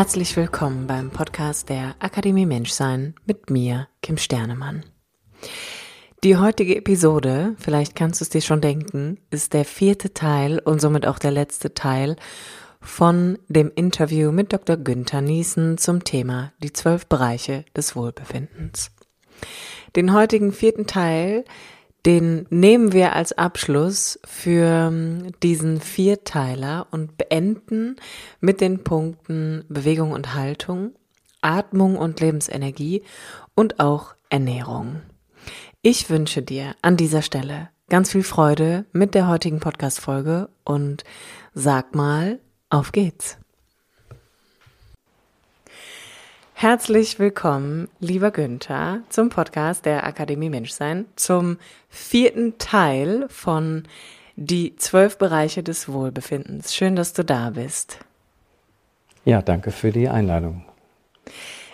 Herzlich willkommen beim Podcast der Akademie Menschsein mit mir, Kim Sternemann. Die heutige Episode, vielleicht kannst du es dir schon denken, ist der vierte Teil und somit auch der letzte Teil von dem Interview mit Dr. Günther Niesen zum Thema die zwölf Bereiche des Wohlbefindens. Den heutigen vierten Teil den nehmen wir als Abschluss für ähm, diesen Vierteiler und beenden mit den Punkten Bewegung und Haltung, Atmung und Lebensenergie und auch Ernährung. Ich wünsche dir an dieser Stelle ganz viel Freude mit der heutigen Podcast-Folge und sag mal, auf geht's! Herzlich willkommen, lieber Günther, zum Podcast der Akademie Menschsein, zum vierten Teil von Die zwölf Bereiche des Wohlbefindens. Schön, dass du da bist. Ja, danke für die Einladung.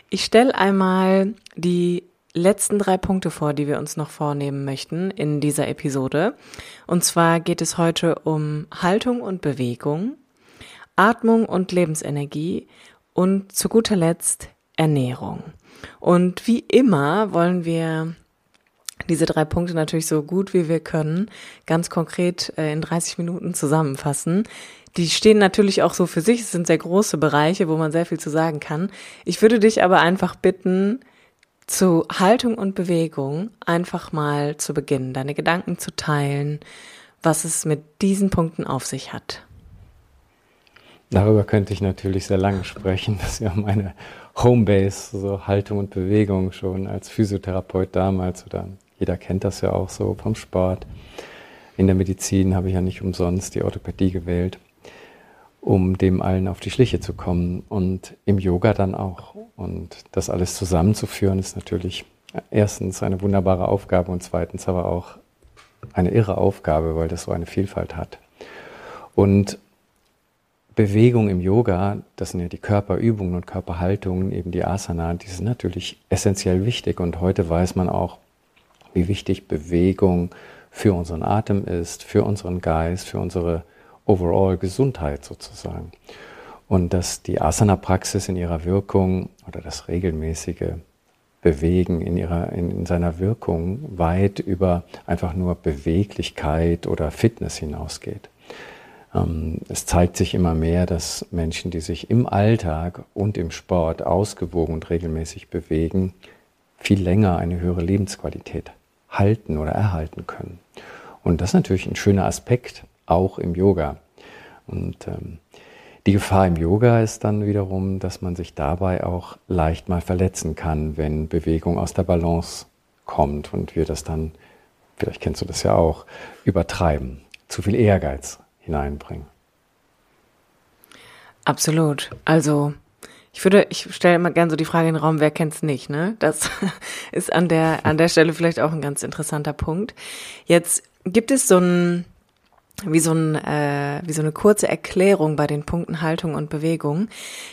Ich stelle einmal die letzten drei Punkte vor, die wir uns noch vornehmen möchten in dieser Episode. Und zwar geht es heute um Haltung und Bewegung, Atmung und Lebensenergie und zu guter Letzt Ernährung. Und wie immer wollen wir diese drei Punkte natürlich so gut wie wir können, ganz konkret äh, in 30 Minuten zusammenfassen. Die stehen natürlich auch so für sich, es sind sehr große Bereiche, wo man sehr viel zu sagen kann. Ich würde dich aber einfach bitten, zu Haltung und Bewegung einfach mal zu beginnen, deine Gedanken zu teilen, was es mit diesen Punkten auf sich hat. Darüber könnte ich natürlich sehr lange sprechen. Das ist ja meine Homebase, so Haltung und Bewegung schon als Physiotherapeut damals oder jeder kennt das ja auch so vom Sport. In der Medizin habe ich ja nicht umsonst die Orthopädie gewählt, um dem allen auf die Schliche zu kommen und im Yoga dann auch. Und das alles zusammenzuführen ist natürlich erstens eine wunderbare Aufgabe und zweitens aber auch eine irre Aufgabe, weil das so eine Vielfalt hat. Und Bewegung im Yoga, das sind ja die Körperübungen und Körperhaltungen, eben die Asana, die sind natürlich essentiell wichtig. Und heute weiß man auch, wie wichtig Bewegung für unseren Atem ist, für unseren Geist, für unsere overall Gesundheit sozusagen. Und dass die Asana-Praxis in ihrer Wirkung oder das regelmäßige Bewegen in, ihrer, in, in seiner Wirkung weit über einfach nur Beweglichkeit oder Fitness hinausgeht. Ähm, es zeigt sich immer mehr, dass Menschen, die sich im Alltag und im Sport ausgewogen und regelmäßig bewegen, viel länger eine höhere Lebensqualität halten oder erhalten können. Und das ist natürlich ein schöner Aspekt, auch im Yoga. Und ähm, die Gefahr im Yoga ist dann wiederum, dass man sich dabei auch leicht mal verletzen kann, wenn Bewegung aus der Balance kommt und wir das dann, vielleicht kennst du das ja auch, übertreiben. Zu viel Ehrgeiz hineinbringen. Absolut. Also ich würde, ich stelle immer gerne so die Frage in den Raum, wer kennt's nicht, ne? Das ist an der, an der Stelle vielleicht auch ein ganz interessanter Punkt. Jetzt gibt es so ein, wie so, ein, äh, wie so eine kurze Erklärung bei den Punkten Haltung und Bewegung.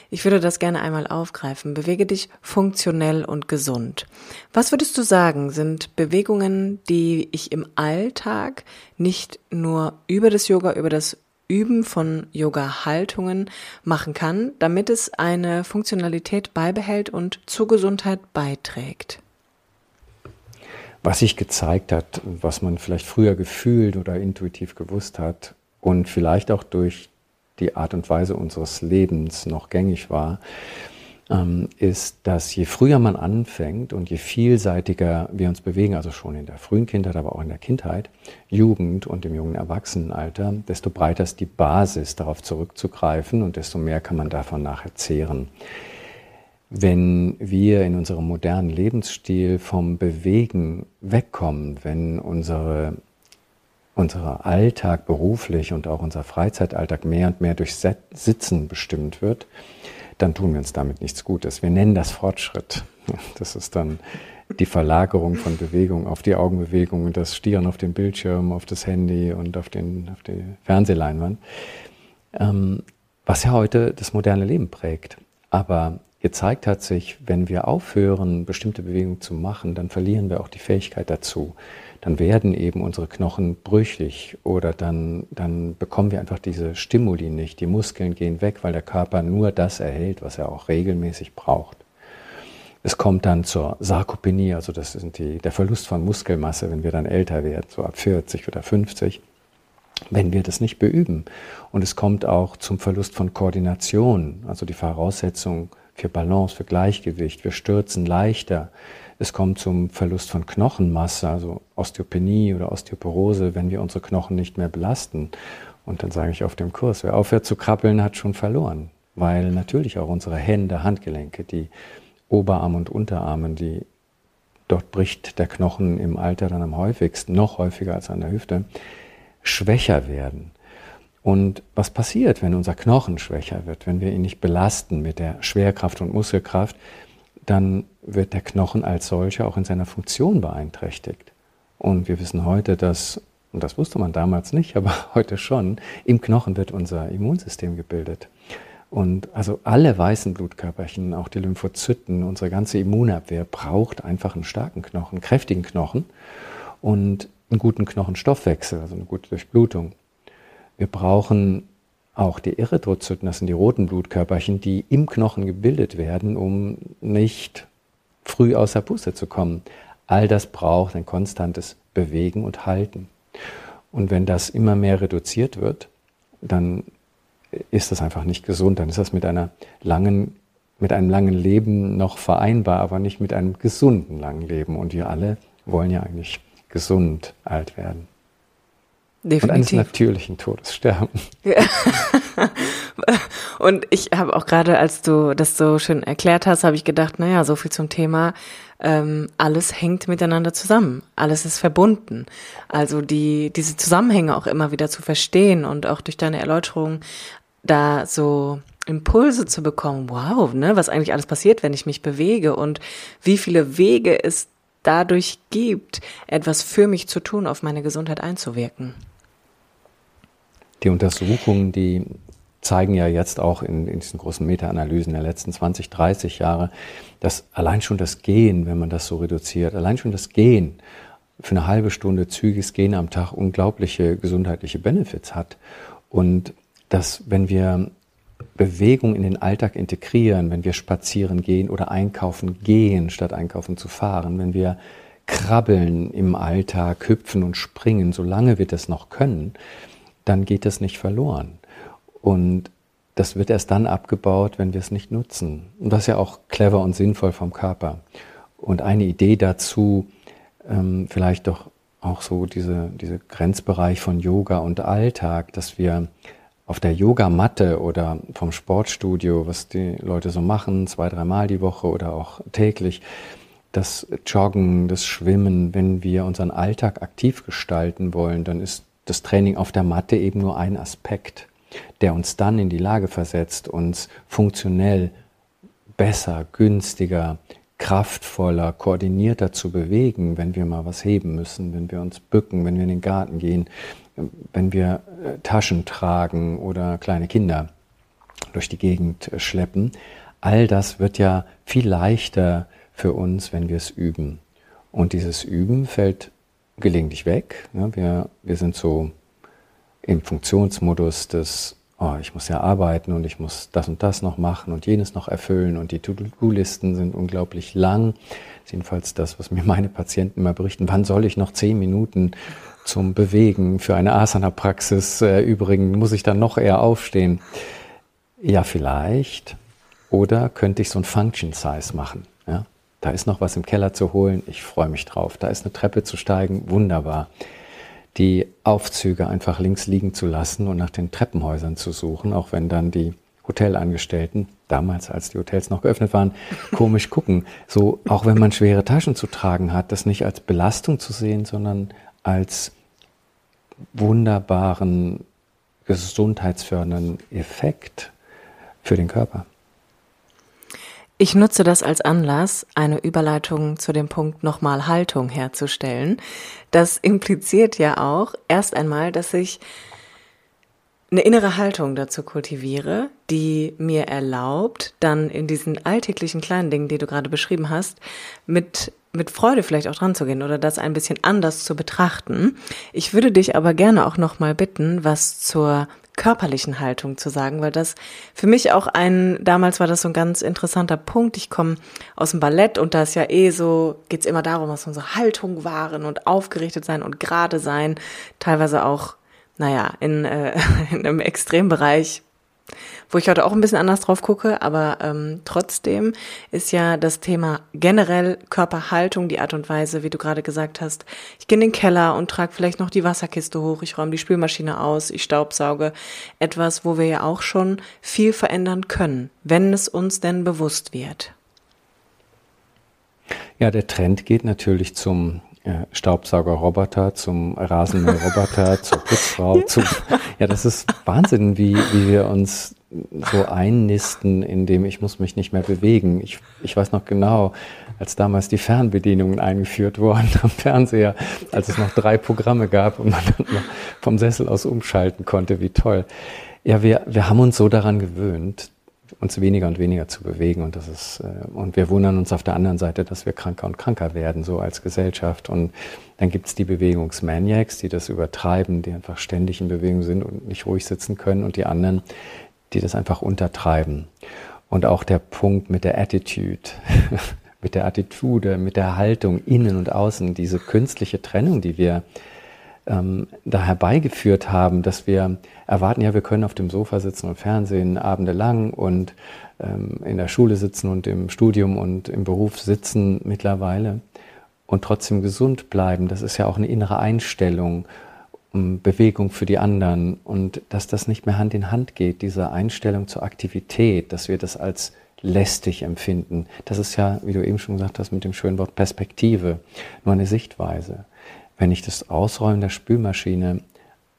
Ich würde das gerne einmal aufgreifen. Bewege dich funktionell und gesund. Was würdest du sagen, sind Bewegungen, die ich im Alltag nicht nur über das Yoga, über das Üben von Yoga-Haltungen machen kann, damit es eine Funktionalität beibehält und zur Gesundheit beiträgt? Was sich gezeigt hat, was man vielleicht früher gefühlt oder intuitiv gewusst hat und vielleicht auch durch die Art und Weise unseres Lebens noch gängig war, ähm, ist, dass je früher man anfängt und je vielseitiger wir uns bewegen, also schon in der frühen Kindheit, aber auch in der Kindheit, Jugend und im jungen Erwachsenenalter, desto breiter ist die Basis, darauf zurückzugreifen und desto mehr kann man davon nachher zehren wenn wir in unserem modernen Lebensstil vom Bewegen wegkommen, wenn unsere unser Alltag beruflich und auch unser Freizeitalltag mehr und mehr durch Sitzen bestimmt wird, dann tun wir uns damit nichts Gutes. Wir nennen das Fortschritt. Das ist dann die Verlagerung von Bewegung auf die Augenbewegung und das Stieren auf den Bildschirm, auf das Handy und auf, den, auf die Fernsehleinwand, ähm, was ja heute das moderne Leben prägt. Aber gezeigt hat sich, wenn wir aufhören, bestimmte Bewegungen zu machen, dann verlieren wir auch die Fähigkeit dazu. Dann werden eben unsere Knochen brüchig oder dann, dann bekommen wir einfach diese Stimuli nicht. Die Muskeln gehen weg, weil der Körper nur das erhält, was er auch regelmäßig braucht. Es kommt dann zur Sarkopenie, also das ist die, der Verlust von Muskelmasse, wenn wir dann älter werden, so ab 40 oder 50, wenn wir das nicht beüben. Und es kommt auch zum Verlust von Koordination, also die Voraussetzung für Balance, für Gleichgewicht. Wir stürzen leichter. Es kommt zum Verlust von Knochenmasse, also Osteopenie oder Osteoporose, wenn wir unsere Knochen nicht mehr belasten. Und dann sage ich auf dem Kurs, wer aufhört zu krabbeln, hat schon verloren. Weil natürlich auch unsere Hände, Handgelenke, die Oberarm und Unterarmen, die dort bricht der Knochen im Alter dann am häufigsten, noch häufiger als an der Hüfte, schwächer werden. Und was passiert, wenn unser Knochen schwächer wird, wenn wir ihn nicht belasten mit der Schwerkraft und Muskelkraft, dann wird der Knochen als solcher auch in seiner Funktion beeinträchtigt. Und wir wissen heute, dass, und das wusste man damals nicht, aber heute schon, im Knochen wird unser Immunsystem gebildet. Und also alle weißen Blutkörperchen, auch die Lymphozyten, unsere ganze Immunabwehr braucht einfach einen starken Knochen, einen kräftigen Knochen und einen guten Knochenstoffwechsel, also eine gute Durchblutung. Wir brauchen auch die Erythrozyten, das sind die roten Blutkörperchen, die im Knochen gebildet werden, um nicht früh außer Puste zu kommen. All das braucht ein konstantes Bewegen und Halten. Und wenn das immer mehr reduziert wird, dann ist das einfach nicht gesund. Dann ist das mit einer langen, mit einem langen Leben noch vereinbar, aber nicht mit einem gesunden langen Leben. Und wir alle wollen ja eigentlich gesund alt werden. Definitiv. Und eines natürlichen Todes sterben. Ja. und ich habe auch gerade, als du das so schön erklärt hast, habe ich gedacht, naja, so viel zum Thema, ähm, alles hängt miteinander zusammen, alles ist verbunden. Also die, diese Zusammenhänge auch immer wieder zu verstehen und auch durch deine Erläuterung da so Impulse zu bekommen, wow, ne, was eigentlich alles passiert, wenn ich mich bewege und wie viele Wege es dadurch gibt, etwas für mich zu tun, auf meine Gesundheit einzuwirken. Die Untersuchungen, die zeigen ja jetzt auch in, in diesen großen Meta-Analysen der letzten 20, 30 Jahre, dass allein schon das Gehen, wenn man das so reduziert, allein schon das Gehen für eine halbe Stunde zügiges Gehen am Tag unglaubliche gesundheitliche Benefits hat. Und dass wenn wir Bewegung in den Alltag integrieren, wenn wir spazieren gehen oder einkaufen gehen, statt einkaufen zu fahren, wenn wir krabbeln im Alltag, hüpfen und springen, solange wir das noch können, dann geht das nicht verloren. Und das wird erst dann abgebaut, wenn wir es nicht nutzen. Und das ist ja auch clever und sinnvoll vom Körper. Und eine Idee dazu, ähm, vielleicht doch auch so diese, diese Grenzbereich von Yoga und Alltag, dass wir auf der Yogamatte oder vom Sportstudio, was die Leute so machen, zwei, dreimal die Woche oder auch täglich, das Joggen, das Schwimmen, wenn wir unseren Alltag aktiv gestalten wollen, dann ist das Training auf der Matte eben nur ein Aspekt, der uns dann in die Lage versetzt, uns funktionell besser, günstiger, kraftvoller, koordinierter zu bewegen, wenn wir mal was heben müssen, wenn wir uns bücken, wenn wir in den Garten gehen, wenn wir äh, Taschen tragen oder kleine Kinder durch die Gegend äh, schleppen, all das wird ja viel leichter für uns, wenn wir es üben. Und dieses Üben fällt gelegentlich weg. Wir, wir sind so im Funktionsmodus des, oh, ich muss ja arbeiten und ich muss das und das noch machen und jenes noch erfüllen und die To-Do-Listen sind unglaublich lang. Jedenfalls das, was mir meine Patienten immer berichten. Wann soll ich noch zehn Minuten zum Bewegen für eine Asana-Praxis äh? Muss ich dann noch eher aufstehen? Ja, vielleicht. Oder könnte ich so ein Function Size machen? Ja? Da ist noch was im Keller zu holen. Ich freue mich drauf. Da ist eine Treppe zu steigen. Wunderbar. Die Aufzüge einfach links liegen zu lassen und nach den Treppenhäusern zu suchen, auch wenn dann die Hotelangestellten, damals als die Hotels noch geöffnet waren, komisch gucken. So, auch wenn man schwere Taschen zu tragen hat, das nicht als Belastung zu sehen, sondern als wunderbaren gesundheitsfördernden Effekt für den Körper. Ich nutze das als Anlass, eine Überleitung zu dem Punkt nochmal Haltung herzustellen. Das impliziert ja auch erst einmal, dass ich eine innere Haltung dazu kultiviere, die mir erlaubt, dann in diesen alltäglichen kleinen Dingen, die du gerade beschrieben hast, mit mit Freude vielleicht auch dran zu gehen oder das ein bisschen anders zu betrachten. Ich würde dich aber gerne auch noch mal bitten, was zur körperlichen Haltung zu sagen, weil das für mich auch ein, damals war das so ein ganz interessanter Punkt. Ich komme aus dem Ballett und da ist ja eh so, geht's immer darum, was unsere Haltung waren und aufgerichtet sein und gerade sein, teilweise auch, naja, in, äh, in einem Extrembereich wo ich heute auch ein bisschen anders drauf gucke, aber ähm, trotzdem ist ja das Thema generell Körperhaltung, die Art und Weise, wie du gerade gesagt hast, ich gehe in den Keller und trage vielleicht noch die Wasserkiste hoch, ich räume die Spülmaschine aus, ich staubsauge, etwas, wo wir ja auch schon viel verändern können, wenn es uns denn bewusst wird. Ja, der Trend geht natürlich zum äh, Staubsaugerroboter, zum Rasenmäherroboter, zur Putzfrau, ja. zum, ja, das ist Wahnsinn, wie, wie wir uns so einnisten, in dem ich muss mich nicht mehr bewegen. Ich, ich weiß noch genau, als damals die Fernbedienungen eingeführt wurden am Fernseher, als es noch drei Programme gab und man dann noch vom Sessel aus umschalten konnte, wie toll. Ja, wir, wir haben uns so daran gewöhnt, uns weniger und weniger zu bewegen. Und das ist äh, und wir wundern uns auf der anderen Seite, dass wir kranker und kranker werden so als Gesellschaft. Und dann gibt's die Bewegungsmaniacs, die das übertreiben, die einfach ständig in Bewegung sind und nicht ruhig sitzen können. Und die anderen, die das einfach untertreiben. Und auch der Punkt mit der Attitude, mit der Attitude, mit der Haltung innen und außen, diese künstliche Trennung, die wir ähm, da herbeigeführt haben, dass wir erwarten, ja, wir können auf dem Sofa sitzen und Fernsehen abendelang und ähm, in der Schule sitzen und im Studium und im Beruf sitzen mittlerweile und trotzdem gesund bleiben. Das ist ja auch eine innere Einstellung Bewegung für die anderen und dass das nicht mehr Hand in Hand geht, diese Einstellung zur Aktivität, dass wir das als lästig empfinden. Das ist ja, wie du eben schon gesagt hast, mit dem schönen Wort Perspektive, nur eine Sichtweise. Wenn ich das Ausräumen der Spülmaschine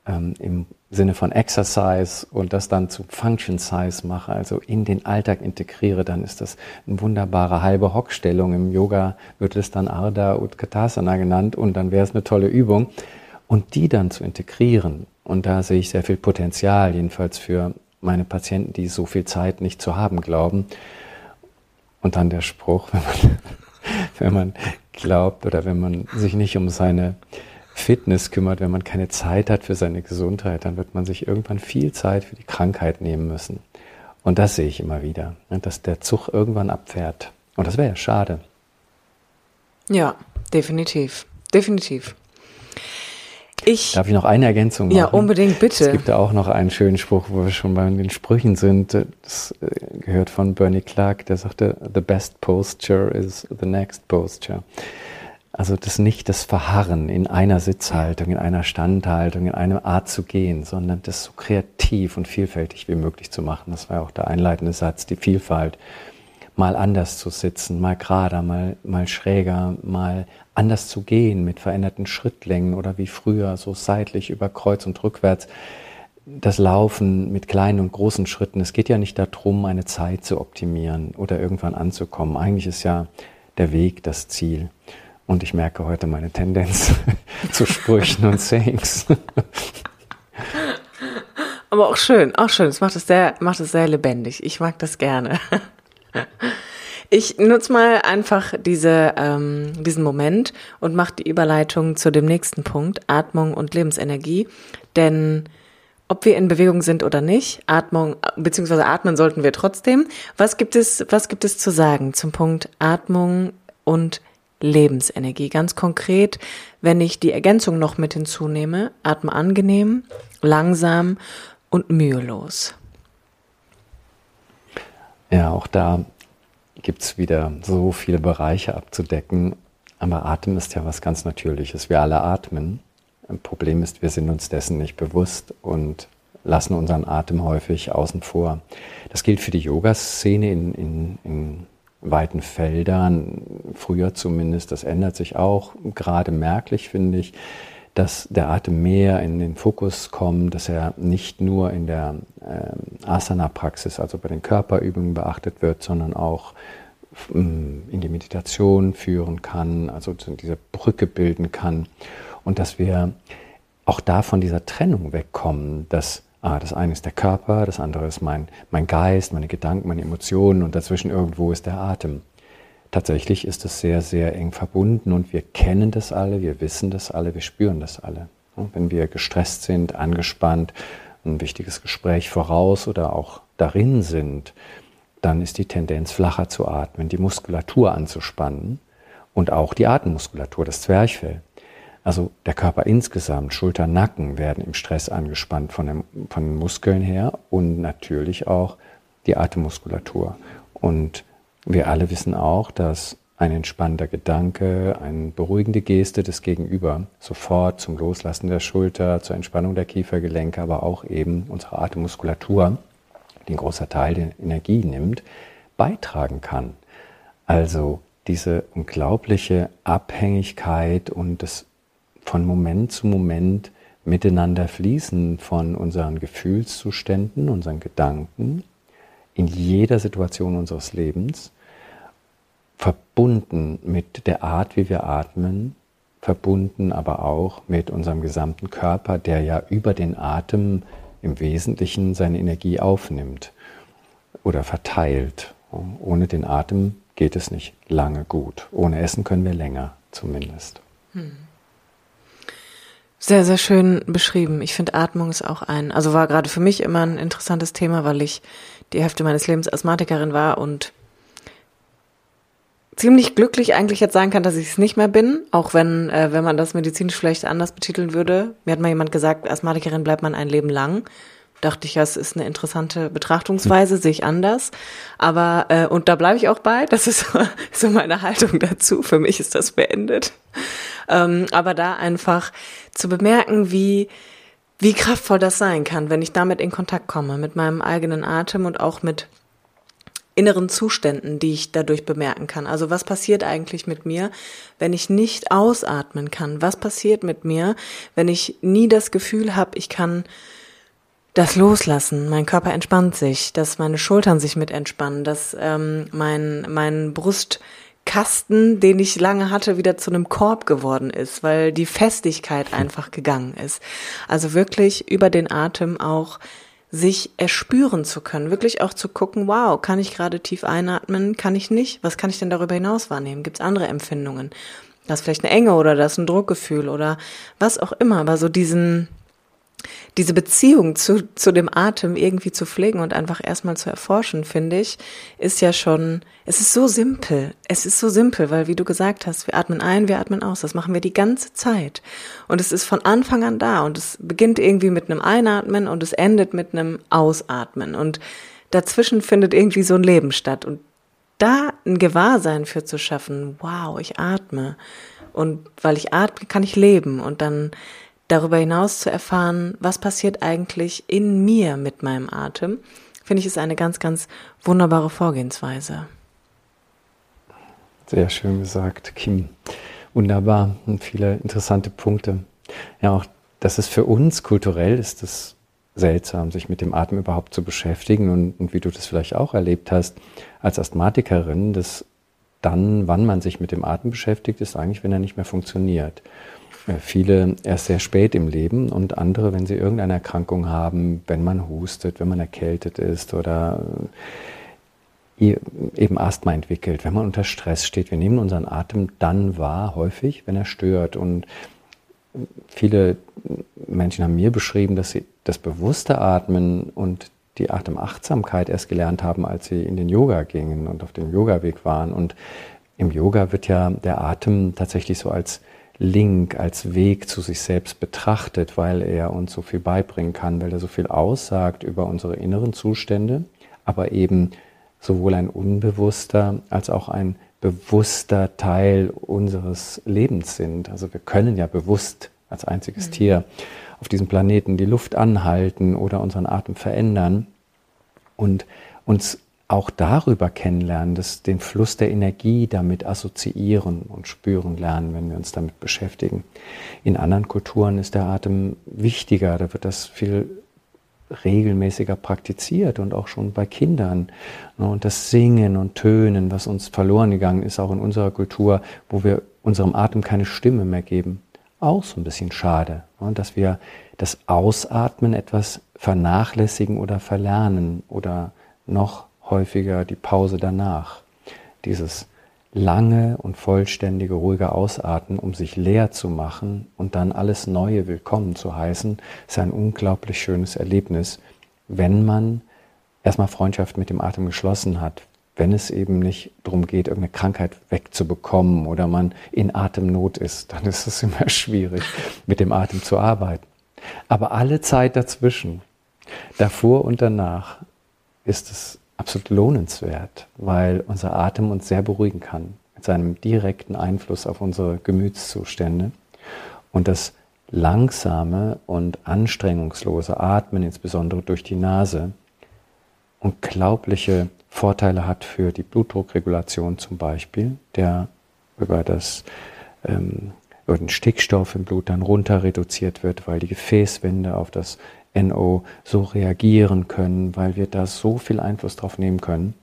ähm, im Sinne von Exercise und das dann zu Function Size mache, also in den Alltag integriere, dann ist das eine wunderbare halbe Hockstellung. Im Yoga wird es dann Ardha Utkatasana genannt und dann wäre es eine tolle Übung und die dann zu integrieren. Und da sehe ich sehr viel Potenzial, jedenfalls für meine Patienten, die so viel Zeit nicht zu haben glauben. Und dann der Spruch, wenn man, wenn man glaubt oder wenn man sich nicht um seine Fitness kümmert, wenn man keine Zeit hat für seine Gesundheit, dann wird man sich irgendwann viel Zeit für die Krankheit nehmen müssen. Und das sehe ich immer wieder, ne, dass der Zug irgendwann abfährt. Und das wäre ja schade. Ja, definitiv. Definitiv. Ich, Darf ich noch eine Ergänzung machen? Ja, unbedingt, bitte. Es gibt ja auch noch einen schönen Spruch, wo wir schon bei den Sprüchen sind. Das äh, gehört von Bernie Clark, der sagte, the best posture is the next posture. Also das nicht das Verharren in einer Sitzhaltung, in einer Standhaltung, in einer Art zu gehen, sondern das so kreativ und vielfältig wie möglich zu machen. Das war ja auch der einleitende Satz, die Vielfalt mal anders zu sitzen, mal gerader, mal, mal schräger, mal anders zu gehen mit veränderten Schrittlängen oder wie früher, so seitlich über Kreuz und rückwärts. Das Laufen mit kleinen und großen Schritten. Es geht ja nicht darum, eine Zeit zu optimieren oder irgendwann anzukommen. Eigentlich ist ja der Weg das Ziel. Und ich merke heute meine Tendenz zu Sprüchen und Sayings. Aber auch schön, auch schön. Es macht es sehr, macht es sehr lebendig. Ich mag das gerne. Ich nutze mal einfach diese, ähm, diesen Moment und mache die Überleitung zu dem nächsten Punkt, Atmung und Lebensenergie. Denn ob wir in Bewegung sind oder nicht, Atmung, beziehungsweise atmen sollten wir trotzdem. Was gibt es, was gibt es zu sagen zum Punkt Atmung und Lebensenergie? Ganz konkret, wenn ich die Ergänzung noch mit hinzunehme, atme angenehm, langsam und mühelos. Ja, auch da gibt es wieder so viele Bereiche abzudecken. Aber Atem ist ja was ganz Natürliches. Wir alle atmen. Ein Problem ist, wir sind uns dessen nicht bewusst und lassen unseren Atem häufig außen vor. Das gilt für die Yoga-Szene in, in, in weiten Feldern, früher zumindest. Das ändert sich auch gerade merklich, finde ich, dass der Atem mehr in den Fokus kommt, dass er nicht nur in der äh, Asana-Praxis, also bei den Körperübungen beachtet wird, sondern auch ähm, in die Meditation führen kann, also diese Brücke bilden kann und dass wir auch da von dieser Trennung wegkommen, dass ah, das eine ist der Körper, das andere ist mein, mein Geist, meine Gedanken, meine Emotionen und dazwischen irgendwo ist der Atem. Tatsächlich ist es sehr, sehr eng verbunden und wir kennen das alle, wir wissen das alle, wir spüren das alle. Wenn wir gestresst sind, angespannt, ein wichtiges Gespräch voraus oder auch darin sind, dann ist die Tendenz flacher zu atmen, die Muskulatur anzuspannen und auch die Atemmuskulatur, das Zwerchfell. Also der Körper insgesamt, Schulter, Nacken werden im Stress angespannt von, dem, von den Muskeln her und natürlich auch die Atemmuskulatur. Und wir alle wissen auch, dass ein entspannter Gedanke, eine beruhigende Geste des Gegenüber sofort zum Loslassen der Schulter, zur Entspannung der Kiefergelenke, aber auch eben unsere Atemmuskulatur, die ein großer Teil der Energie nimmt, beitragen kann. Also diese unglaubliche Abhängigkeit und das von Moment zu Moment miteinander fließen von unseren Gefühlszuständen, unseren Gedanken in jeder Situation unseres Lebens, verbunden mit der Art, wie wir atmen, verbunden aber auch mit unserem gesamten Körper, der ja über den Atem im Wesentlichen seine Energie aufnimmt oder verteilt. Ohne den Atem geht es nicht lange gut. Ohne Essen können wir länger zumindest. Hm. Sehr, sehr schön beschrieben. Ich finde, Atmung ist auch ein, also war gerade für mich immer ein interessantes Thema, weil ich die Hälfte meines Lebens Asthmatikerin war und ziemlich glücklich eigentlich jetzt sagen kann, dass ich es nicht mehr bin, auch wenn, äh, wenn man das medizinisch vielleicht anders betiteln würde. Mir hat mal jemand gesagt, Asthmatikerin bleibt man ein Leben lang. Dachte ich, das ist eine interessante Betrachtungsweise, sehe ich anders. Aber, äh, und da bleibe ich auch bei, das ist so, so meine Haltung dazu. Für mich ist das beendet. Ähm, aber da einfach zu bemerken, wie, wie kraftvoll das sein kann, wenn ich damit in Kontakt komme, mit meinem eigenen Atem und auch mit inneren Zuständen, die ich dadurch bemerken kann. Also was passiert eigentlich mit mir, wenn ich nicht ausatmen kann? Was passiert mit mir, wenn ich nie das Gefühl habe, ich kann das loslassen, mein Körper entspannt sich, dass meine Schultern sich mit entspannen, dass ähm, mein, mein Brust Kasten, den ich lange hatte, wieder zu einem Korb geworden ist, weil die Festigkeit einfach gegangen ist. Also wirklich über den Atem auch sich erspüren zu können, wirklich auch zu gucken, wow, kann ich gerade tief einatmen, kann ich nicht, was kann ich denn darüber hinaus wahrnehmen? Gibt es andere Empfindungen? Das ist vielleicht eine Enge oder das ist ein Druckgefühl oder was auch immer, aber so diesen, diese Beziehung zu, zu dem Atem irgendwie zu pflegen und einfach erstmal zu erforschen, finde ich, ist ja schon, es ist so simpel. Es ist so simpel, weil wie du gesagt hast, wir atmen ein, wir atmen aus. Das machen wir die ganze Zeit. Und es ist von Anfang an da und es beginnt irgendwie mit einem Einatmen und es endet mit einem Ausatmen. Und dazwischen findet irgendwie so ein Leben statt. Und da ein Gewahrsein für zu schaffen, wow, ich atme. Und weil ich atme, kann ich leben. Und dann darüber hinaus zu erfahren, was passiert eigentlich in mir mit meinem Atem, finde ich ist eine ganz, ganz wunderbare Vorgehensweise. Sehr schön gesagt, Kim. Wunderbar und viele interessante Punkte. Ja, auch das ist für uns kulturell ist es seltsam, sich mit dem Atem überhaupt zu beschäftigen und, und wie du das vielleicht auch erlebt hast als Asthmatikerin, dass dann, wann man sich mit dem Atem beschäftigt, ist eigentlich, wenn er nicht mehr funktioniert. Äh, viele erst sehr spät im Leben und andere, wenn sie irgendeine Erkrankung haben, wenn man hustet, wenn man erkältet ist oder äh, eben Asthma entwickelt, wenn man unter Stress steht. Wir nehmen unseren Atem dann wahr, häufig, wenn er stört. Und viele Menschen haben mir beschrieben, dass sie das bewusste Atmen und die Atemachtsamkeit erst gelernt haben, als sie in den Yoga gingen und auf dem Yoga-Weg waren. Und im Yoga wird ja der Atem tatsächlich so als Link, als Weg zu sich selbst betrachtet, weil er uns so viel beibringen kann, weil er so viel aussagt über unsere inneren Zustände, aber eben sowohl ein unbewusster als auch ein bewusster Teil unseres Lebens sind. Also wir können ja bewusst als einziges mhm. Tier auf diesem Planeten die Luft anhalten oder unseren Atem verändern und uns auch darüber kennenlernen, dass den Fluss der Energie damit assoziieren und spüren lernen, wenn wir uns damit beschäftigen. In anderen Kulturen ist der Atem wichtiger, da wird das viel regelmäßiger praktiziert und auch schon bei Kindern. Und das Singen und Tönen, was uns verloren gegangen ist, auch in unserer Kultur, wo wir unserem Atem keine Stimme mehr geben, auch so ein bisschen schade, dass wir das Ausatmen etwas vernachlässigen oder verlernen oder noch häufiger die Pause danach. Dieses lange und vollständige, ruhige Ausatmen, um sich leer zu machen und dann alles Neue willkommen zu heißen, ist ein unglaublich schönes Erlebnis, wenn man erstmal Freundschaft mit dem Atem geschlossen hat, wenn es eben nicht darum geht, irgendeine Krankheit wegzubekommen oder man in Atemnot ist, dann ist es immer schwierig, mit dem Atem zu arbeiten. Aber alle Zeit dazwischen, davor und danach, ist es absolut lohnenswert, weil unser Atem uns sehr beruhigen kann mit seinem direkten Einfluss auf unsere Gemütszustände. Und das langsame und anstrengungslose Atmen, insbesondere durch die Nase, unglaubliche Vorteile hat für die Blutdruckregulation zum Beispiel, der über das ähm, über den Stickstoff im Blut dann runter reduziert wird, weil die Gefäßwände auf das NO so reagieren können, weil wir da so viel Einfluss drauf nehmen können.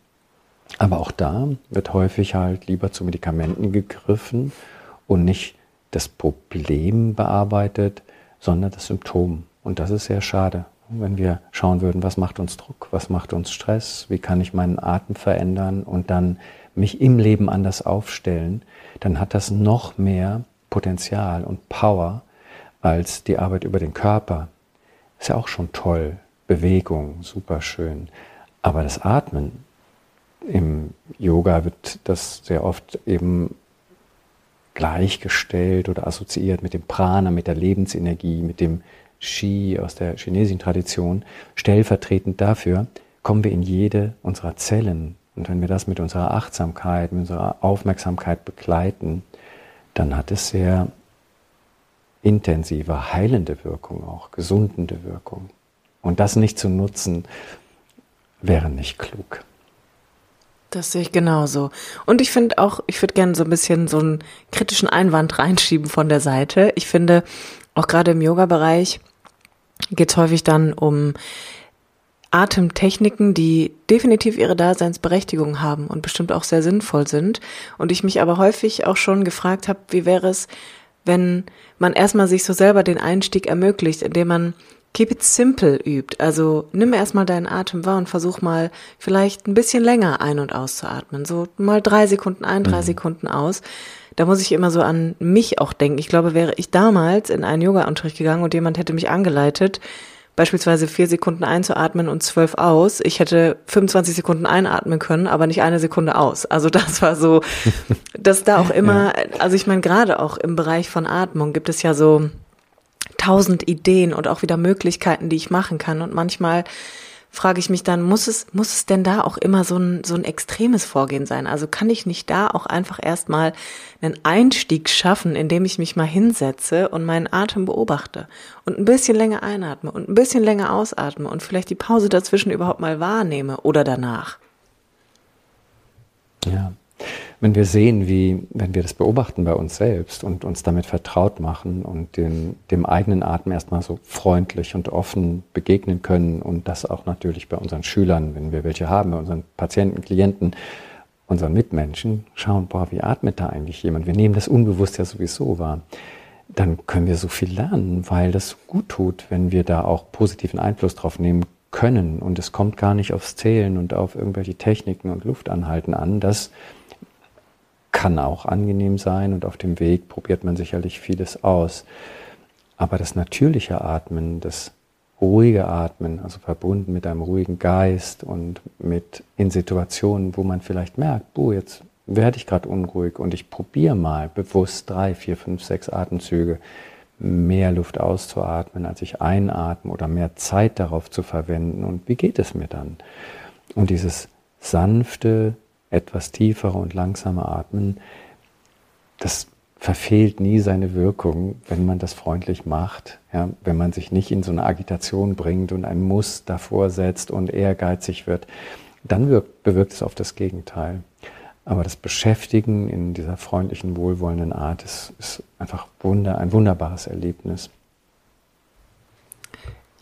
Aber auch da wird häufig halt lieber zu Medikamenten gegriffen und nicht das Problem bearbeitet, sondern das Symptom. Und das ist sehr schade, wenn wir schauen würden, was macht uns Druck, was macht uns Stress, wie kann ich meinen Atem verändern und dann mich im Leben anders aufstellen, dann hat das noch mehr Potenzial und Power als die Arbeit über den Körper, ist ja auch schon toll. Bewegung, super schön. Aber das Atmen, im Yoga wird das sehr oft eben gleichgestellt oder assoziiert mit dem Prana, mit der Lebensenergie, mit dem Qi aus der chinesischen Tradition. Stellvertretend dafür kommen wir in jede unserer Zellen. Und wenn wir das mit unserer Achtsamkeit, mit unserer Aufmerksamkeit begleiten, dann hat es sehr intensive, heilende Wirkung auch, gesundende Wirkung. Und das nicht zu nutzen, wäre nicht klug. Das sehe ich genauso. Und ich finde auch, ich würde gerne so ein bisschen so einen kritischen Einwand reinschieben von der Seite. Ich finde, auch gerade im Yoga-Bereich geht es häufig dann um Atemtechniken, die definitiv ihre Daseinsberechtigung haben und bestimmt auch sehr sinnvoll sind. Und ich mich aber häufig auch schon gefragt habe, wie wäre es, wenn man erstmal sich so selber den Einstieg ermöglicht, indem man keep it simple übt. Also nimm erstmal deinen Atem wahr und versuch mal vielleicht ein bisschen länger ein- und auszuatmen. So mal drei Sekunden ein, drei mhm. Sekunden aus. Da muss ich immer so an mich auch denken. Ich glaube, wäre ich damals in einen Yoga-Unterricht gegangen und jemand hätte mich angeleitet, beispielsweise vier Sekunden einzuatmen und zwölf aus. Ich hätte 25 Sekunden einatmen können, aber nicht eine Sekunde aus. Also das war so, dass da auch immer, also ich meine, gerade auch im Bereich von Atmung gibt es ja so tausend Ideen und auch wieder Möglichkeiten, die ich machen kann. Und manchmal frage ich mich dann, muss es, muss es denn da auch immer so ein, so ein extremes Vorgehen sein? Also kann ich nicht da auch einfach erstmal einen Einstieg schaffen, indem ich mich mal hinsetze und meinen Atem beobachte und ein bisschen länger einatme und ein bisschen länger ausatme und vielleicht die Pause dazwischen überhaupt mal wahrnehme oder danach? Ja wenn wir sehen, wie, wenn wir das beobachten bei uns selbst und uns damit vertraut machen und den, dem eigenen Atem erstmal so freundlich und offen begegnen können und das auch natürlich bei unseren Schülern, wenn wir welche haben, bei unseren Patienten, Klienten, unseren Mitmenschen, schauen, boah, wie atmet da eigentlich jemand? Wir nehmen das unbewusst ja sowieso wahr. Dann können wir so viel lernen, weil das gut tut, wenn wir da auch positiven Einfluss drauf nehmen können. Und es kommt gar nicht aufs Zählen und auf irgendwelche Techniken und Luftanhalten an. Das kann auch angenehm sein und auf dem Weg probiert man sicherlich vieles aus. Aber das natürliche Atmen, das ruhige Atmen, also verbunden mit einem ruhigen Geist und mit in Situationen, wo man vielleicht merkt, boah, jetzt werde ich gerade unruhig und ich probiere mal bewusst drei, vier, fünf, sechs Atemzüge mehr Luft auszuatmen, als ich einatme oder mehr Zeit darauf zu verwenden. Und wie geht es mir dann? Und dieses sanfte, etwas tiefere und langsamer Atmen, das verfehlt nie seine Wirkung, wenn man das freundlich macht, ja, wenn man sich nicht in so eine Agitation bringt und ein Muss davor setzt und ehrgeizig wird. dann wirkt, bewirkt es auf das Gegenteil. Aber das Beschäftigen in dieser freundlichen, wohlwollenden Art ist, ist einfach wunder, ein wunderbares Erlebnis.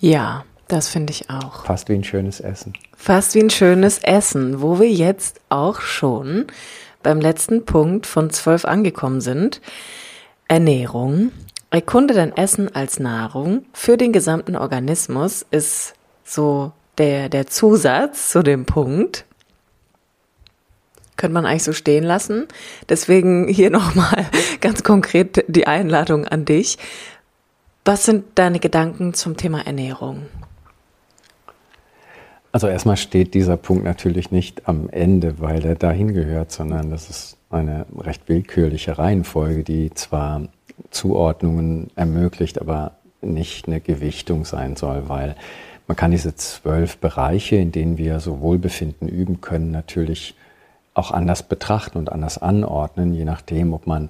Ja, das finde ich auch. Fast wie ein schönes Essen. Fast wie ein schönes Essen, wo wir jetzt auch schon beim letzten Punkt von zwölf angekommen sind. Ernährung. Erkunde dein Essen als Nahrung für den gesamten Organismus ist so der, der Zusatz zu dem Punkt. Könnte man eigentlich so stehen lassen. Deswegen hier nochmal ganz konkret die Einladung an dich. Was sind deine Gedanken zum Thema Ernährung? Also erstmal steht dieser Punkt natürlich nicht am Ende, weil er dahin gehört, sondern das ist eine recht willkürliche Reihenfolge, die zwar Zuordnungen ermöglicht, aber nicht eine Gewichtung sein soll, weil man kann diese zwölf Bereiche, in denen wir so Wohlbefinden üben können, natürlich auch anders betrachten und anders anordnen, je nachdem, ob man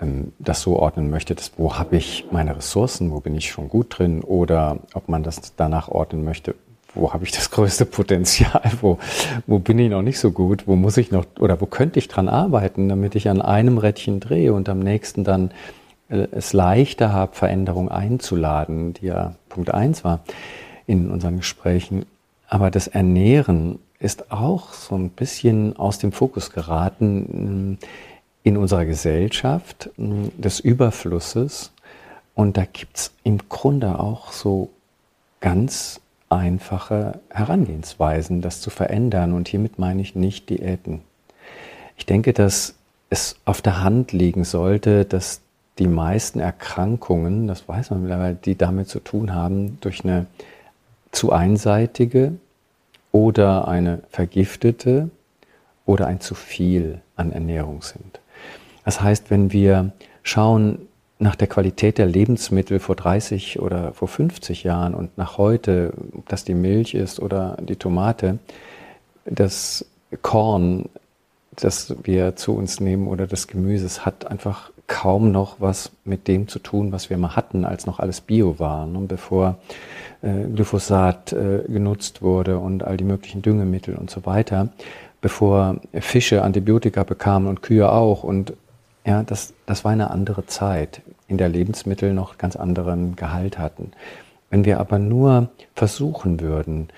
ähm, das so ordnen möchte, dass, wo habe ich meine Ressourcen, wo bin ich schon gut drin, oder ob man das danach ordnen möchte, wo habe ich das größte Potenzial, wo, wo bin ich noch nicht so gut, wo muss ich noch oder wo könnte ich dran arbeiten, damit ich an einem Rädchen drehe und am nächsten dann äh, es leichter habe, Veränderungen einzuladen, die ja Punkt eins war in unseren Gesprächen. Aber das Ernähren ist auch so ein bisschen aus dem Fokus geraten mm, in unserer Gesellschaft mm, des Überflusses. Und da gibt's im Grunde auch so ganz einfache Herangehensweisen, das zu verändern. Und hiermit meine ich nicht Diäten. Ich denke, dass es auf der Hand liegen sollte, dass die meisten Erkrankungen, das weiß man mittlerweile, die damit zu tun haben, durch eine zu einseitige oder eine vergiftete oder ein zu viel an Ernährung sind. Das heißt, wenn wir schauen, nach der Qualität der Lebensmittel vor 30 oder vor 50 Jahren und nach heute, ob das die Milch ist oder die Tomate, das Korn, das wir zu uns nehmen oder das Gemüse, es hat einfach kaum noch was mit dem zu tun, was wir mal hatten, als noch alles Bio war. Und bevor äh, Glyphosat äh, genutzt wurde und all die möglichen Düngemittel und so weiter, bevor Fische Antibiotika bekamen und Kühe auch und ja, das, das war eine andere Zeit, in der Lebensmittel noch ganz anderen Gehalt hatten. Wenn wir aber nur versuchen würden,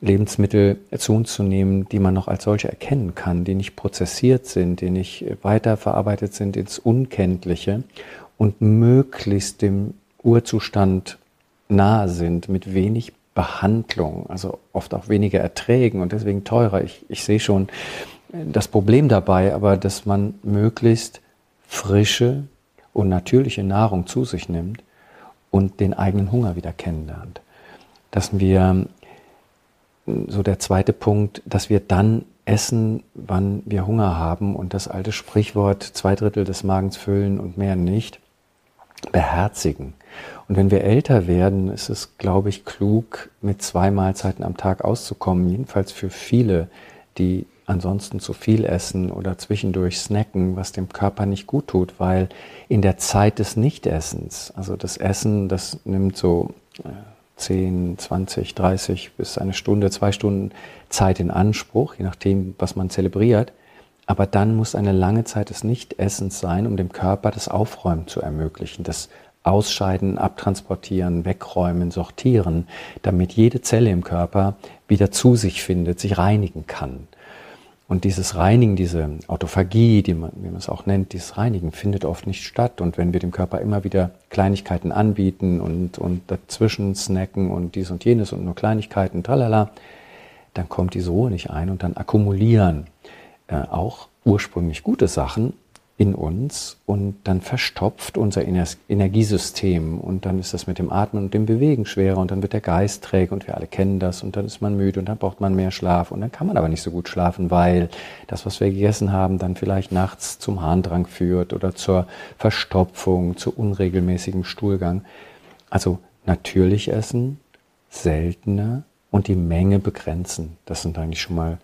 Lebensmittel zu uns zu nehmen, die man noch als solche erkennen kann, die nicht prozessiert sind, die nicht weiterverarbeitet sind ins Unkenntliche und möglichst dem Urzustand nahe sind, mit wenig Behandlung, also oft auch weniger Erträgen und deswegen teurer. Ich, ich sehe schon das Problem dabei, aber dass man möglichst frische und natürliche Nahrung zu sich nimmt und den eigenen Hunger wieder kennenlernt. Dass wir, so der zweite Punkt, dass wir dann essen, wann wir Hunger haben und das alte Sprichwort, zwei Drittel des Magens füllen und mehr nicht, beherzigen. Und wenn wir älter werden, ist es, glaube ich, klug, mit zwei Mahlzeiten am Tag auszukommen, jedenfalls für viele, die ansonsten zu viel essen oder zwischendurch snacken, was dem Körper nicht gut tut, weil in der Zeit des Nichtessens, also das Essen, das nimmt so 10, 20, 30 bis eine Stunde, zwei Stunden Zeit in Anspruch, je nachdem, was man zelebriert. Aber dann muss eine lange Zeit des Nichtessens sein, um dem Körper das Aufräumen zu ermöglichen, das Ausscheiden, Abtransportieren, Wegräumen, Sortieren, damit jede Zelle im Körper wieder zu sich findet, sich reinigen kann. Und dieses Reinigen, diese Autophagie, die man, wie man es auch nennt, dieses Reinigen findet oft nicht statt. Und wenn wir dem Körper immer wieder Kleinigkeiten anbieten und, und dazwischen snacken und dies und jenes und nur Kleinigkeiten, tralala, dann kommt diese Ruhe nicht ein und dann akkumulieren äh, auch ursprünglich gute Sachen in uns und dann verstopft unser Energiesystem und dann ist das mit dem Atmen und dem Bewegen schwerer und dann wird der Geist träge und wir alle kennen das und dann ist man müde und dann braucht man mehr Schlaf und dann kann man aber nicht so gut schlafen, weil das, was wir gegessen haben, dann vielleicht nachts zum Harndrang führt oder zur Verstopfung, zu unregelmäßigem Stuhlgang. Also natürlich essen, seltener und die Menge begrenzen. Das sind eigentlich schon mal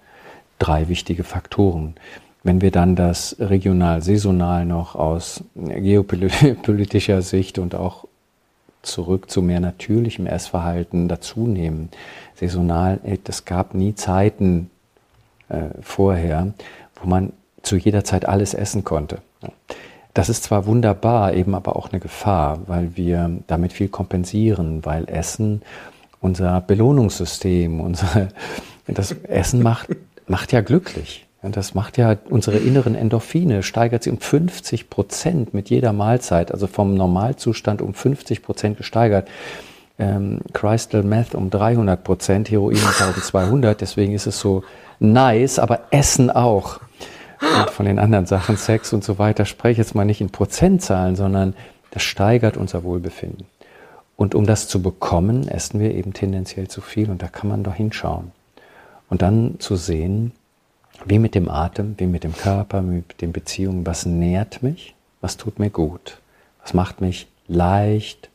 drei wichtige Faktoren. Wenn wir dann das regional, saisonal noch aus geopolitischer Sicht und auch zurück zu mehr natürlichem Essverhalten dazu nehmen, saisonal, es gab nie Zeiten äh, vorher, wo man zu jeder Zeit alles essen konnte. Das ist zwar wunderbar, eben aber auch eine Gefahr, weil wir damit viel kompensieren, weil Essen unser Belohnungssystem, unser, das Essen macht, macht ja glücklich. Und das macht ja unsere inneren Endorphine, steigert sie um 50 Prozent mit jeder Mahlzeit, also vom Normalzustand um 50 Prozent gesteigert. Ähm, Crystal Meth um 300 Prozent, Heroin um 1200, deswegen ist es so nice, aber Essen auch. Und von den anderen Sachen, Sex und so weiter, spreche jetzt mal nicht in Prozentzahlen, sondern das steigert unser Wohlbefinden. Und um das zu bekommen, essen wir eben tendenziell zu viel und da kann man doch hinschauen. Und dann zu sehen, wie mit dem Atem, wie mit dem Körper, wie mit den Beziehungen, was nährt mich, was tut mir gut, was macht mich leicht,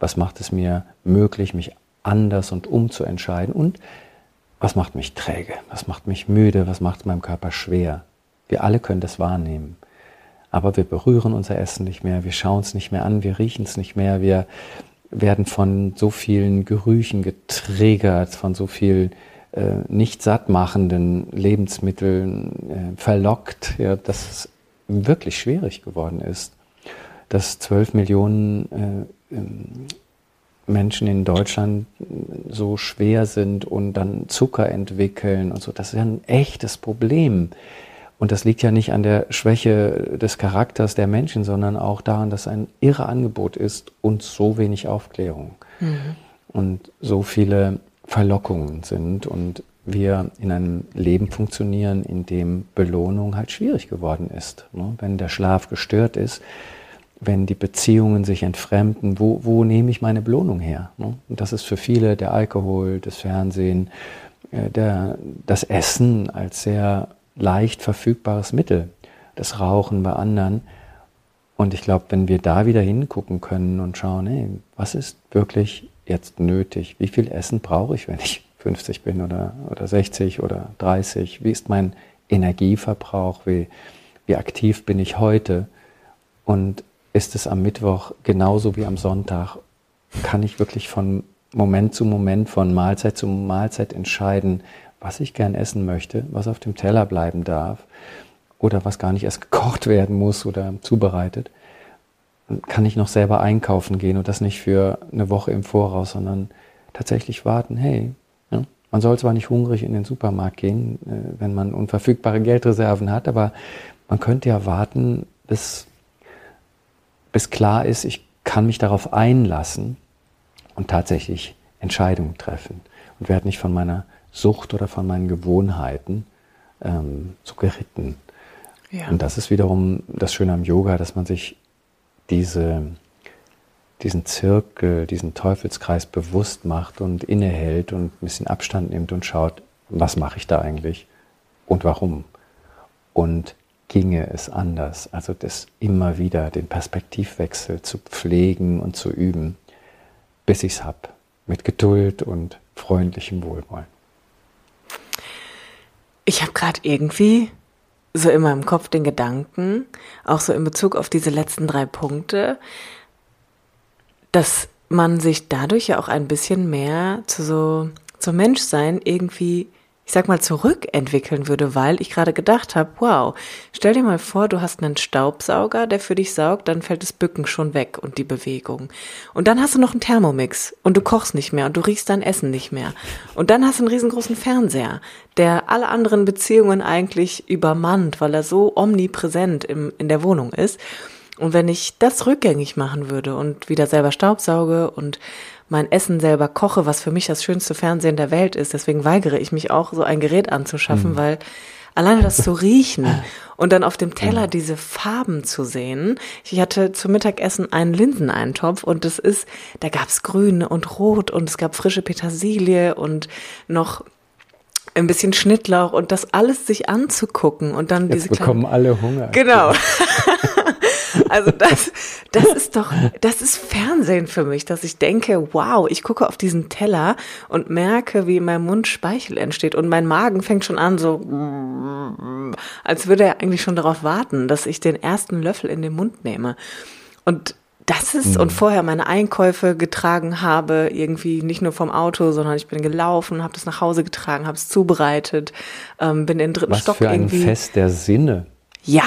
was macht es mir möglich, mich anders und umzuentscheiden? Und was macht mich träge, was macht mich müde, was macht meinem Körper schwer. Wir alle können das wahrnehmen. Aber wir berühren unser Essen nicht mehr, wir schauen es nicht mehr an, wir riechen es nicht mehr, wir werden von so vielen Gerüchen getriggert, von so viel äh, nicht sattmachenden Lebensmitteln äh, verlockt, ja, dass es wirklich schwierig geworden ist, dass zwölf Millionen äh, ähm, Menschen in Deutschland so schwer sind und dann Zucker entwickeln und so. Das ist ja ein echtes Problem. Und das liegt ja nicht an der Schwäche des Charakters der Menschen, sondern auch daran, dass ein irre Angebot ist und so wenig Aufklärung mhm. und so viele Verlockungen sind und wir in einem Leben funktionieren, in dem Belohnung halt schwierig geworden ist. Ne? Wenn der Schlaf gestört ist, wenn die Beziehungen sich entfremden, wo, wo nehme ich meine Belohnung her? Ne? Und das ist für viele der Alkohol, das Fernsehen, äh, der, das Essen als sehr leicht verfügbares Mittel, das Rauchen bei anderen. Und ich glaube, wenn wir da wieder hingucken können und schauen, hey, was ist wirklich jetzt nötig? Wie viel Essen brauche ich, wenn ich 50 bin oder, oder 60 oder 30? Wie ist mein Energieverbrauch? Wie, wie aktiv bin ich heute? Und ist es am Mittwoch genauso wie am Sonntag? Kann ich wirklich von Moment zu Moment, von Mahlzeit zu Mahlzeit entscheiden, was ich gern essen möchte, was auf dem Teller bleiben darf oder was gar nicht erst gekocht werden muss oder zubereitet, kann ich noch selber einkaufen gehen und das nicht für eine Woche im Voraus, sondern tatsächlich warten, hey, ja, man soll zwar nicht hungrig in den Supermarkt gehen, äh, wenn man unverfügbare Geldreserven hat, aber man könnte ja warten, bis, bis klar ist, ich kann mich darauf einlassen und tatsächlich Entscheidungen treffen und werde nicht von meiner Sucht oder von meinen Gewohnheiten ähm, so geritten. Ja. Und das ist wiederum das Schöne am Yoga, dass man sich diese, diesen Zirkel, diesen Teufelskreis bewusst macht und innehält und ein bisschen Abstand nimmt und schaut, was mache ich da eigentlich und warum. Und ginge es anders, also das immer wieder, den Perspektivwechsel zu pflegen und zu üben, bis ich es habe, mit Geduld und freundlichem Wohlwollen. Ich habe gerade irgendwie so in meinem Kopf den Gedanken, auch so in Bezug auf diese letzten drei Punkte, dass man sich dadurch ja auch ein bisschen mehr zu so zum Menschsein irgendwie ich sag mal, zurückentwickeln würde, weil ich gerade gedacht habe, wow, stell dir mal vor, du hast einen Staubsauger, der für dich saugt, dann fällt das Bücken schon weg und die Bewegung. Und dann hast du noch einen Thermomix und du kochst nicht mehr und du riechst dein Essen nicht mehr. Und dann hast du einen riesengroßen Fernseher, der alle anderen Beziehungen eigentlich übermannt, weil er so omnipräsent im, in der Wohnung ist. Und wenn ich das rückgängig machen würde und wieder selber Staubsauge und mein Essen selber koche, was für mich das schönste Fernsehen der Welt ist. Deswegen weigere ich mich auch, so ein Gerät anzuschaffen, mhm. weil alleine das zu riechen und dann auf dem Teller diese Farben zu sehen. Ich hatte zum Mittagessen einen Linseneintopf und das ist, da gab's grün und rot und es gab frische Petersilie und noch ein bisschen Schnittlauch und das alles sich anzugucken und dann Jetzt diese bekommen alle Hunger. Genau. Also das, das ist doch, das ist Fernsehen für mich, dass ich denke, wow, ich gucke auf diesen Teller und merke, wie in meinem Mund Speichel entsteht und mein Magen fängt schon an so, als würde er eigentlich schon darauf warten, dass ich den ersten Löffel in den Mund nehme. Und Das ist, mhm. und vorher meine Einkäufe getragen habe, irgendwie nicht nur vom Auto, sondern ich bin gelaufen, habe das nach Hause getragen, habe es zubereitet, ähm, bin in den dritten Was Stock für irgendwie. ein Fest der Sinne. Ja,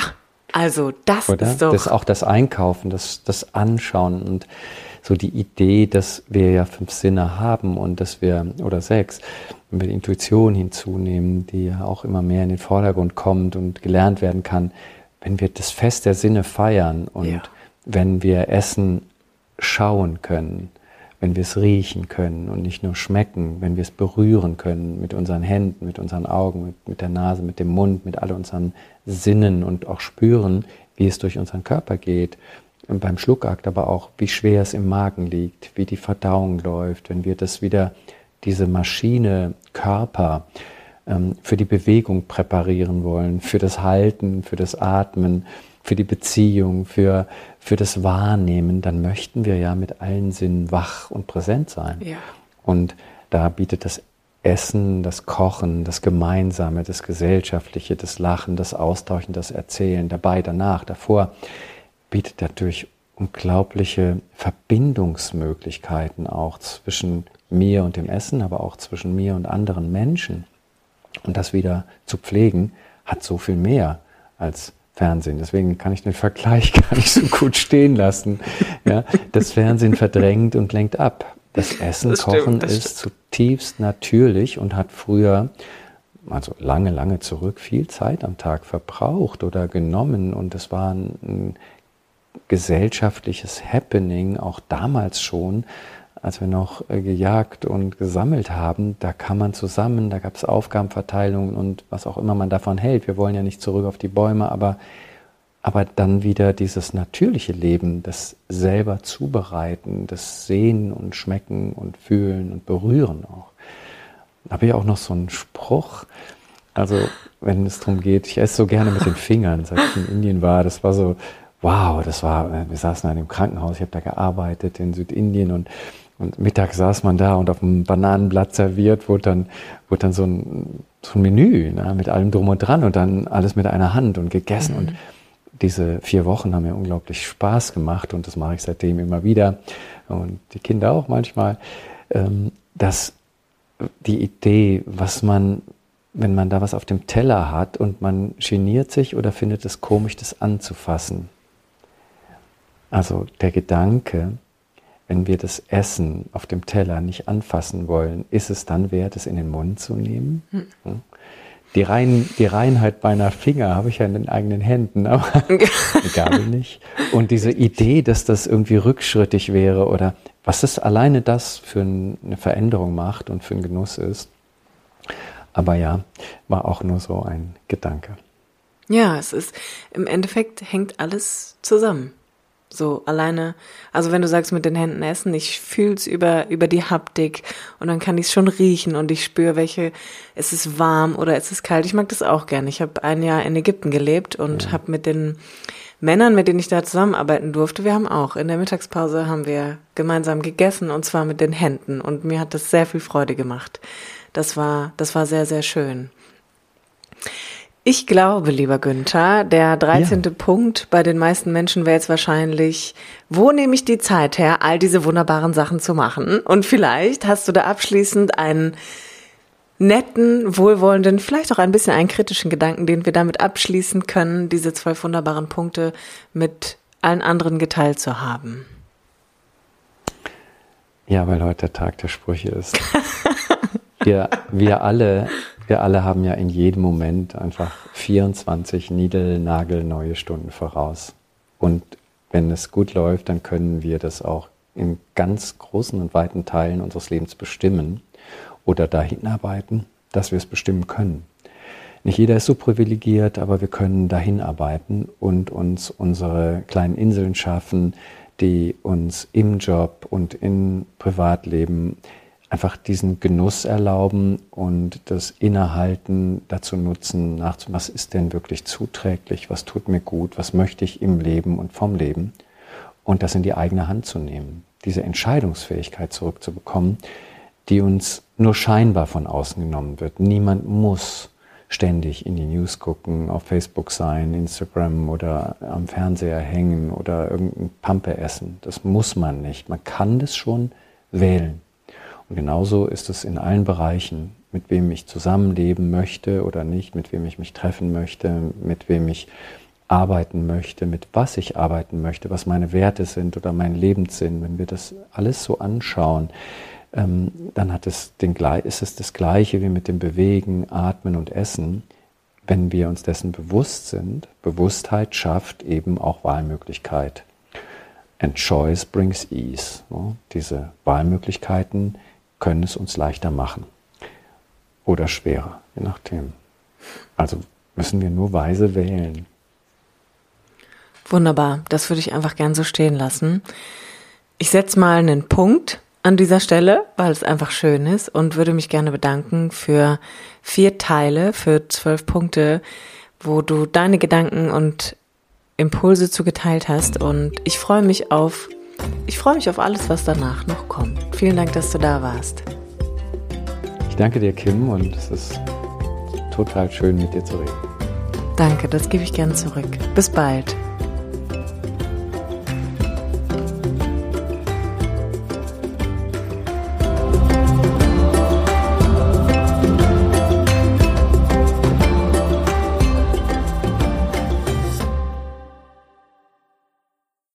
also das Oder? ist doch. Das auch das Einkaufen, das, das Anschauen und so die Idee, dass wir ja fünf Sinne haben und dass wir, oder sechs, wenn wir die Intuition hinzunehmen, die ja auch immer mehr in den Vordergrund kommt und gelernt werden kann, wenn wir das Fest der Sinne feiern und ja. wenn wir Essen schauen können, wenn wir es riechen können und nicht nur schmecken, wenn wir es berühren können mit unseren Händen, mit unseren Augen, mit, mit der Nase, mit dem Mund, mit all unseren Sinnen und auch spüren, wie es durch unseren Körper geht, und beim Schluckakt aber auch, wie schwer es im Magen liegt, wie die Verdauung läuft, wenn wir das wieder, diese Maschine, Körper, ähm, für die Bewegung präparieren wollen, für das Halten, für das Atmen, für die Beziehung, für, für das Wahrnehmen, dann möchten wir ja mit allen Sinnen wach und präsent sein. Ja. Und da bietet das Essen, das Kochen, das Gemeinsame, das Gesellschaftliche, das Lachen, das Austauschen, das Erzählen, dabei, danach, davor, bietet natürlich unglaubliche Verbindungsmöglichkeiten auch zwischen mir und dem Essen, aber auch zwischen mir und anderen Menschen. Und das wieder zu pflegen, hat so viel mehr als Fernsehen. Deswegen kann ich den Vergleich gar nicht so gut stehen lassen. Ja, das Fernsehen verdrängt und lenkt ab. Das Essen, das Kochen stimmt, ist stimmt. zutiefst natürlich und hat früher, also lange, lange zurück, viel Zeit am Tag verbraucht oder genommen. Und es war ein gesellschaftliches Happening, auch damals schon, als wir noch äh, gejagt und gesammelt haben, da kam man zusammen, da gab es Aufgabenverteilungen und was auch immer man davon hält. Wir wollen ja nicht zurück auf die Bäume, aber, aber dann wieder dieses natürliche Leben, das selber zubereiten, das Sehen und Schmecken und Fühlen und Berühren auch. Da habe ich auch noch so einen Spruch, also wenn es darum geht, ich esse so gerne mit den Fingern, seit ich in Indien war, das war so, wow, das war, äh, wir saßen in einem Krankenhaus, ich habe da gearbeitet in Südindien und, und mittags saß man da und auf einem Bananenblatt serviert wurde dann, wurde dann so ein, so ein Menü ne, mit allem drum und dran und dann alles mit einer Hand und gegessen. Mhm. Und diese vier Wochen haben mir unglaublich Spaß gemacht und das mache ich seitdem immer wieder und die Kinder auch manchmal, ähm, dass die Idee, was man, wenn man da was auf dem Teller hat und man geniert sich oder findet es komisch, das anzufassen. Also der Gedanke, wenn wir das Essen auf dem Teller nicht anfassen wollen, ist es dann wert, es in den Mund zu nehmen? Hm. Die, Rein, die Reinheit meiner Finger habe ich ja in den eigenen Händen, aber die Gabel nicht. Und diese Idee, dass das irgendwie rückschrittig wäre oder was es alleine das für eine Veränderung macht und für einen Genuss ist. Aber ja, war auch nur so ein Gedanke. Ja, es ist, im Endeffekt hängt alles zusammen. So alleine, also wenn du sagst mit den Händen essen, ich fühl's über über die Haptik und dann kann ich es schon riechen und ich spüre, welche es ist warm oder es ist kalt. Ich mag das auch gerne. Ich habe ein Jahr in Ägypten gelebt und ja. habe mit den Männern, mit denen ich da zusammenarbeiten durfte, wir haben auch in der Mittagspause haben wir gemeinsam gegessen und zwar mit den Händen und mir hat das sehr viel Freude gemacht. Das war das war sehr sehr schön. Ich glaube, lieber Günther, der 13. Ja. Punkt bei den meisten Menschen wäre jetzt wahrscheinlich, wo nehme ich die Zeit her, all diese wunderbaren Sachen zu machen? Und vielleicht hast du da abschließend einen netten, wohlwollenden, vielleicht auch ein bisschen einen kritischen Gedanken, den wir damit abschließen können, diese zwölf wunderbaren Punkte mit allen anderen geteilt zu haben. Ja, weil heute der Tag der Sprüche ist. wir, wir alle wir alle haben ja in jedem Moment einfach 24 neue Stunden voraus. Und wenn es gut läuft, dann können wir das auch in ganz großen und weiten Teilen unseres Lebens bestimmen oder dahin arbeiten, dass wir es bestimmen können. Nicht jeder ist so privilegiert, aber wir können dahin arbeiten und uns unsere kleinen Inseln schaffen, die uns im Job und im Privatleben einfach diesen Genuss erlauben und das Innehalten dazu nutzen, nachzu, was ist denn wirklich zuträglich, was tut mir gut, was möchte ich im Leben und vom Leben und das in die eigene Hand zu nehmen, diese Entscheidungsfähigkeit zurückzubekommen, die uns nur scheinbar von außen genommen wird. Niemand muss ständig in die News gucken, auf Facebook sein, Instagram oder am Fernseher hängen oder irgendein Pampe essen. Das muss man nicht. Man kann das schon wählen. Und genauso ist es in allen Bereichen, mit wem ich zusammenleben möchte oder nicht, mit wem ich mich treffen möchte, mit wem ich arbeiten möchte, mit was ich arbeiten möchte, was meine Werte sind oder mein Lebenssinn. Wenn wir das alles so anschauen, ähm, dann hat es den, ist es das Gleiche wie mit dem Bewegen, Atmen und Essen. Wenn wir uns dessen bewusst sind, Bewusstheit schafft eben auch Wahlmöglichkeit. And choice brings ease. Diese Wahlmöglichkeiten können es uns leichter machen oder schwerer, je nachdem. Also müssen wir nur weise wählen. Wunderbar, das würde ich einfach gern so stehen lassen. Ich setze mal einen Punkt an dieser Stelle, weil es einfach schön ist und würde mich gerne bedanken für vier Teile, für zwölf Punkte, wo du deine Gedanken und Impulse zugeteilt hast und ich freue mich auf, ich freue mich auf alles, was danach noch kommt. Vielen Dank, dass du da warst. Ich danke dir, Kim, und es ist total schön, mit dir zu reden. Danke, das gebe ich gern zurück. Bis bald.